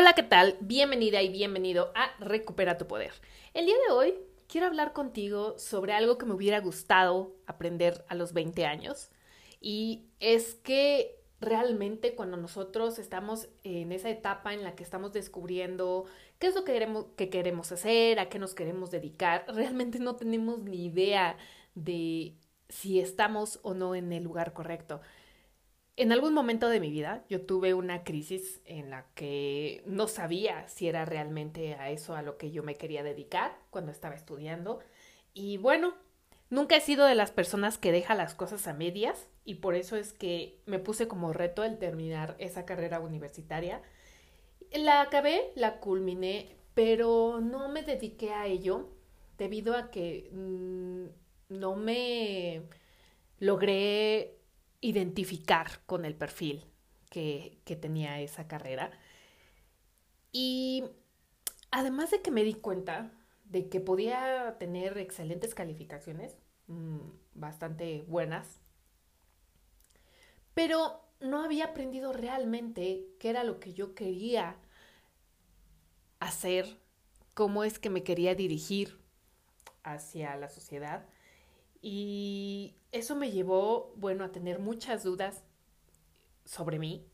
Hola, ¿qué tal? Bienvenida y bienvenido a Recupera tu Poder. El día de hoy quiero hablar contigo sobre algo que me hubiera gustado aprender a los 20 años y es que realmente cuando nosotros estamos en esa etapa en la que estamos descubriendo qué es lo que queremos, que queremos hacer, a qué nos queremos dedicar, realmente no tenemos ni idea de si estamos o no en el lugar correcto. En algún momento de mi vida yo tuve una crisis en la que no sabía si era realmente a eso a lo que yo me quería dedicar cuando estaba estudiando. Y bueno, nunca he sido de las personas que deja las cosas a medias y por eso es que me puse como reto el terminar esa carrera universitaria. La acabé, la culminé, pero no me dediqué a ello debido a que mmm, no me logré identificar con el perfil que, que tenía esa carrera. Y además de que me di cuenta de que podía tener excelentes calificaciones, mmm, bastante buenas, pero no había aprendido realmente qué era lo que yo quería hacer, cómo es que me quería dirigir hacia la sociedad. Y eso me llevó, bueno, a tener muchas dudas sobre mí.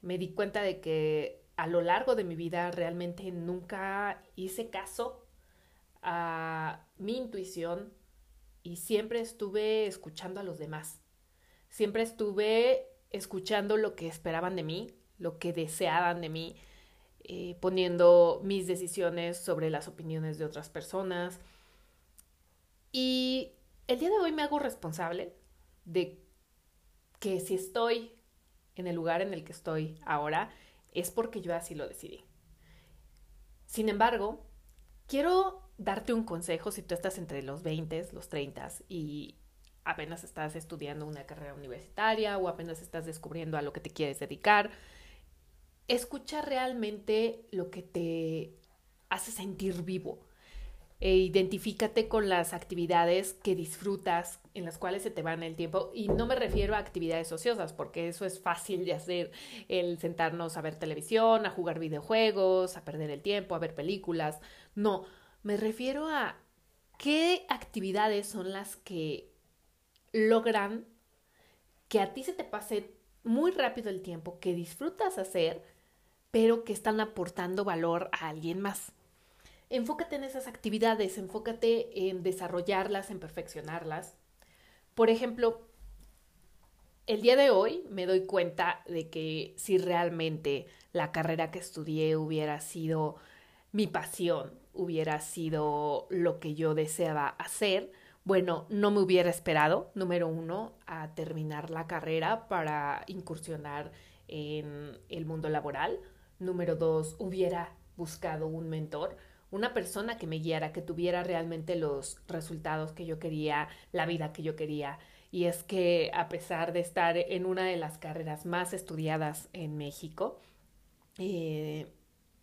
Me di cuenta de que a lo largo de mi vida realmente nunca hice caso a mi intuición y siempre estuve escuchando a los demás. Siempre estuve escuchando lo que esperaban de mí, lo que deseaban de mí, eh, poniendo mis decisiones sobre las opiniones de otras personas. Y el día de hoy me hago responsable de que si estoy en el lugar en el que estoy ahora, es porque yo así lo decidí. Sin embargo, quiero darte un consejo si tú estás entre los 20, los 30 y apenas estás estudiando una carrera universitaria o apenas estás descubriendo a lo que te quieres dedicar. Escucha realmente lo que te hace sentir vivo e identifícate con las actividades que disfrutas, en las cuales se te van el tiempo. Y no me refiero a actividades ociosas, porque eso es fácil de hacer, el sentarnos a ver televisión, a jugar videojuegos, a perder el tiempo, a ver películas. No, me refiero a qué actividades son las que logran que a ti se te pase muy rápido el tiempo, que disfrutas hacer, pero que están aportando valor a alguien más enfócate en esas actividades, enfócate en desarrollarlas, en perfeccionarlas. Por ejemplo, el día de hoy me doy cuenta de que si realmente la carrera que estudié hubiera sido mi pasión, hubiera sido lo que yo deseaba hacer, bueno, no me hubiera esperado, número uno, a terminar la carrera para incursionar en el mundo laboral. Número dos, hubiera buscado un mentor una persona que me guiara, que tuviera realmente los resultados que yo quería, la vida que yo quería. Y es que a pesar de estar en una de las carreras más estudiadas en México, eh,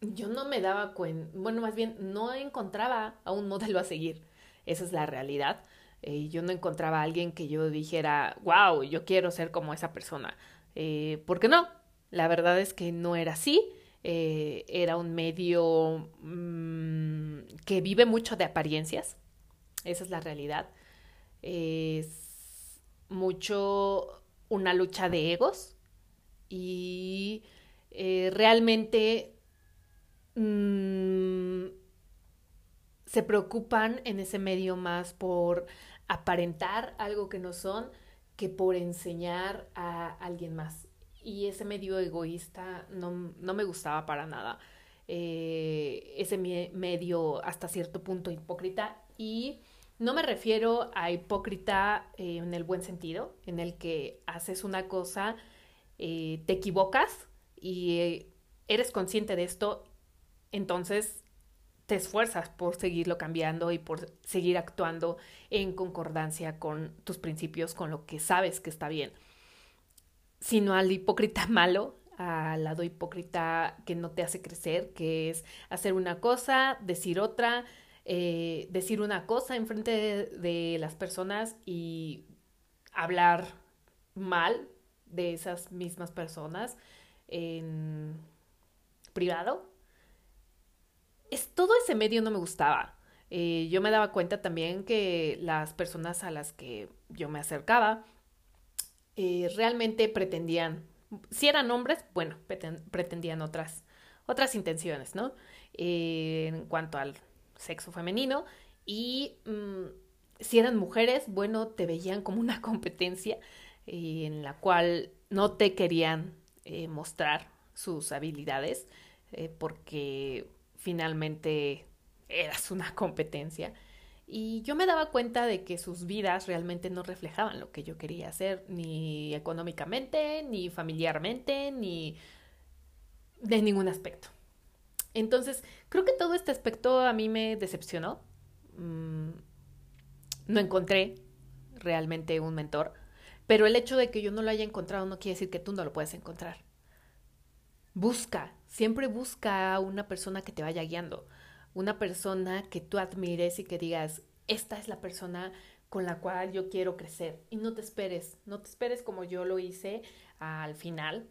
yo no me daba cuenta, bueno, más bien no encontraba a un modelo a seguir. Esa es la realidad. Eh, yo no encontraba a alguien que yo dijera, wow, yo quiero ser como esa persona. Eh, ¿Por qué no? La verdad es que no era así. Eh, era un medio mmm, que vive mucho de apariencias, esa es la realidad. Es mucho una lucha de egos y eh, realmente mmm, se preocupan en ese medio más por aparentar algo que no son que por enseñar a alguien más y ese medio egoísta no, no me gustaba para nada. Eh, ese medio hasta cierto punto hipócrita y no me refiero a hipócrita eh, en el buen sentido, en el que haces una cosa, eh, te equivocas y eres consciente de esto, entonces te esfuerzas por seguirlo cambiando y por seguir actuando en concordancia con tus principios, con lo que sabes que está bien sino al hipócrita malo, al lado hipócrita que no te hace crecer, que es hacer una cosa, decir otra, eh, decir una cosa en frente de, las personas y hablar mal de esas mismas personas en privado. es, todo ese medio no me gustaba. Eh, yo me daba cuenta también que las personas a las que yo me acercaba eh, realmente pretendían, si eran hombres, bueno, pretendían otras, otras intenciones, ¿no? Eh, en cuanto al sexo femenino. Y mm, si eran mujeres, bueno, te veían como una competencia en la cual no te querían mostrar sus habilidades porque finalmente eras una competencia. Y yo me daba cuenta de que sus vidas realmente no reflejaban lo que yo quería hacer, ni económicamente, ni familiarmente, ni de ningún aspecto. Entonces, creo que todo este aspecto a mí me decepcionó. Mm, no encontré realmente un mentor, pero el hecho de que yo no lo haya encontrado no quiere decir que tú no lo puedes encontrar. Busca, siempre busca a una persona que te vaya guiando una persona que tú admires y que digas, esta es la persona con la cual yo quiero crecer. Y no te esperes, no te esperes como yo lo hice al final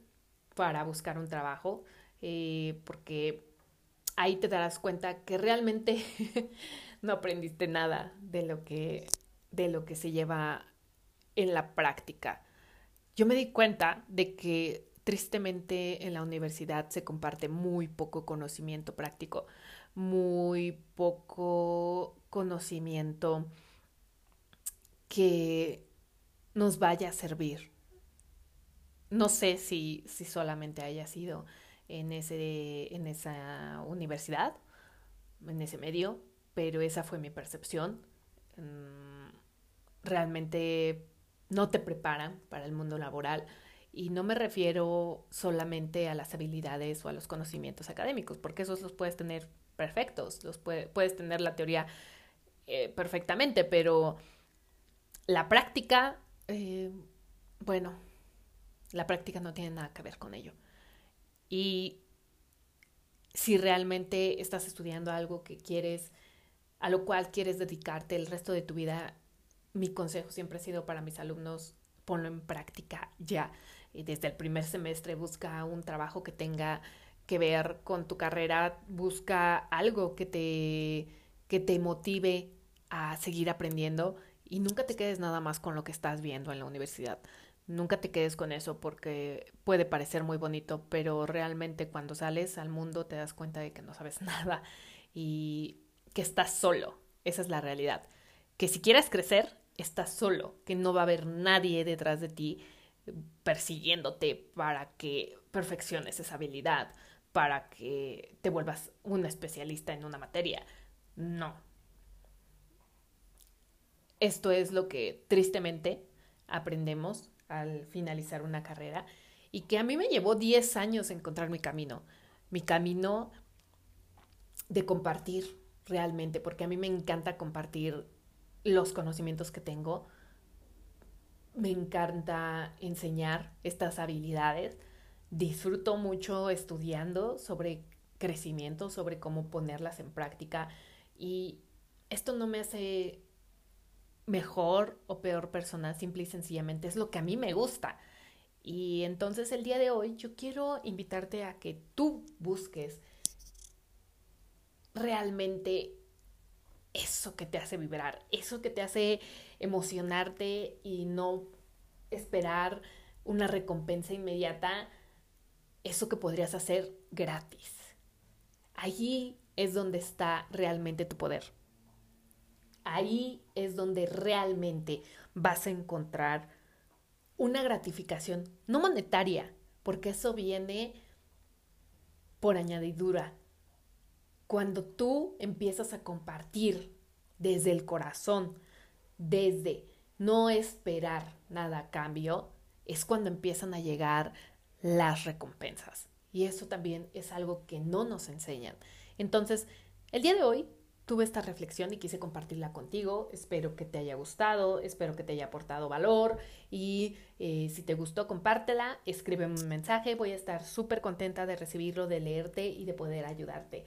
para buscar un trabajo, eh, porque ahí te darás cuenta que realmente no aprendiste nada de lo que, de lo que se lleva en la práctica. Yo me di cuenta de que tristemente en la universidad se comparte muy poco conocimiento práctico muy poco conocimiento que nos vaya a servir. No sé si, si solamente haya sido en, ese, en esa universidad, en ese medio, pero esa fue mi percepción. Mm, realmente no te preparan para el mundo laboral y no me refiero solamente a las habilidades o a los conocimientos académicos, porque esos los puedes tener perfectos, los puedes tener la teoría eh, perfectamente, pero la práctica, eh, bueno, la práctica no tiene nada que ver con ello. Y si realmente estás estudiando algo que quieres, a lo cual quieres dedicarte el resto de tu vida, mi consejo siempre ha sido para mis alumnos, ponlo en práctica ya. Desde el primer semestre busca un trabajo que tenga que ver con tu carrera, busca algo que te, que te motive a seguir aprendiendo y nunca te quedes nada más con lo que estás viendo en la universidad. Nunca te quedes con eso porque puede parecer muy bonito, pero realmente cuando sales al mundo te das cuenta de que no sabes nada y que estás solo. Esa es la realidad. Que si quieres crecer, estás solo, que no va a haber nadie detrás de ti persiguiéndote para que perfecciones esa habilidad para que te vuelvas un especialista en una materia. No. Esto es lo que tristemente aprendemos al finalizar una carrera y que a mí me llevó 10 años encontrar mi camino. Mi camino de compartir realmente, porque a mí me encanta compartir los conocimientos que tengo. Me encanta enseñar estas habilidades. Disfruto mucho estudiando sobre crecimiento, sobre cómo ponerlas en práctica. Y esto no me hace mejor o peor persona, simple y sencillamente es lo que a mí me gusta. Y entonces el día de hoy yo quiero invitarte a que tú busques realmente eso que te hace vibrar, eso que te hace emocionarte y no esperar una recompensa inmediata eso que podrías hacer gratis. Allí es donde está realmente tu poder. Ahí es donde realmente vas a encontrar una gratificación, no monetaria, porque eso viene por añadidura. Cuando tú empiezas a compartir desde el corazón, desde no esperar nada a cambio, es cuando empiezan a llegar las recompensas. Y eso también es algo que no nos enseñan. Entonces, el día de hoy tuve esta reflexión y quise compartirla contigo. Espero que te haya gustado, espero que te haya aportado valor y eh, si te gustó, compártela, escríbeme un mensaje. Voy a estar súper contenta de recibirlo, de leerte y de poder ayudarte.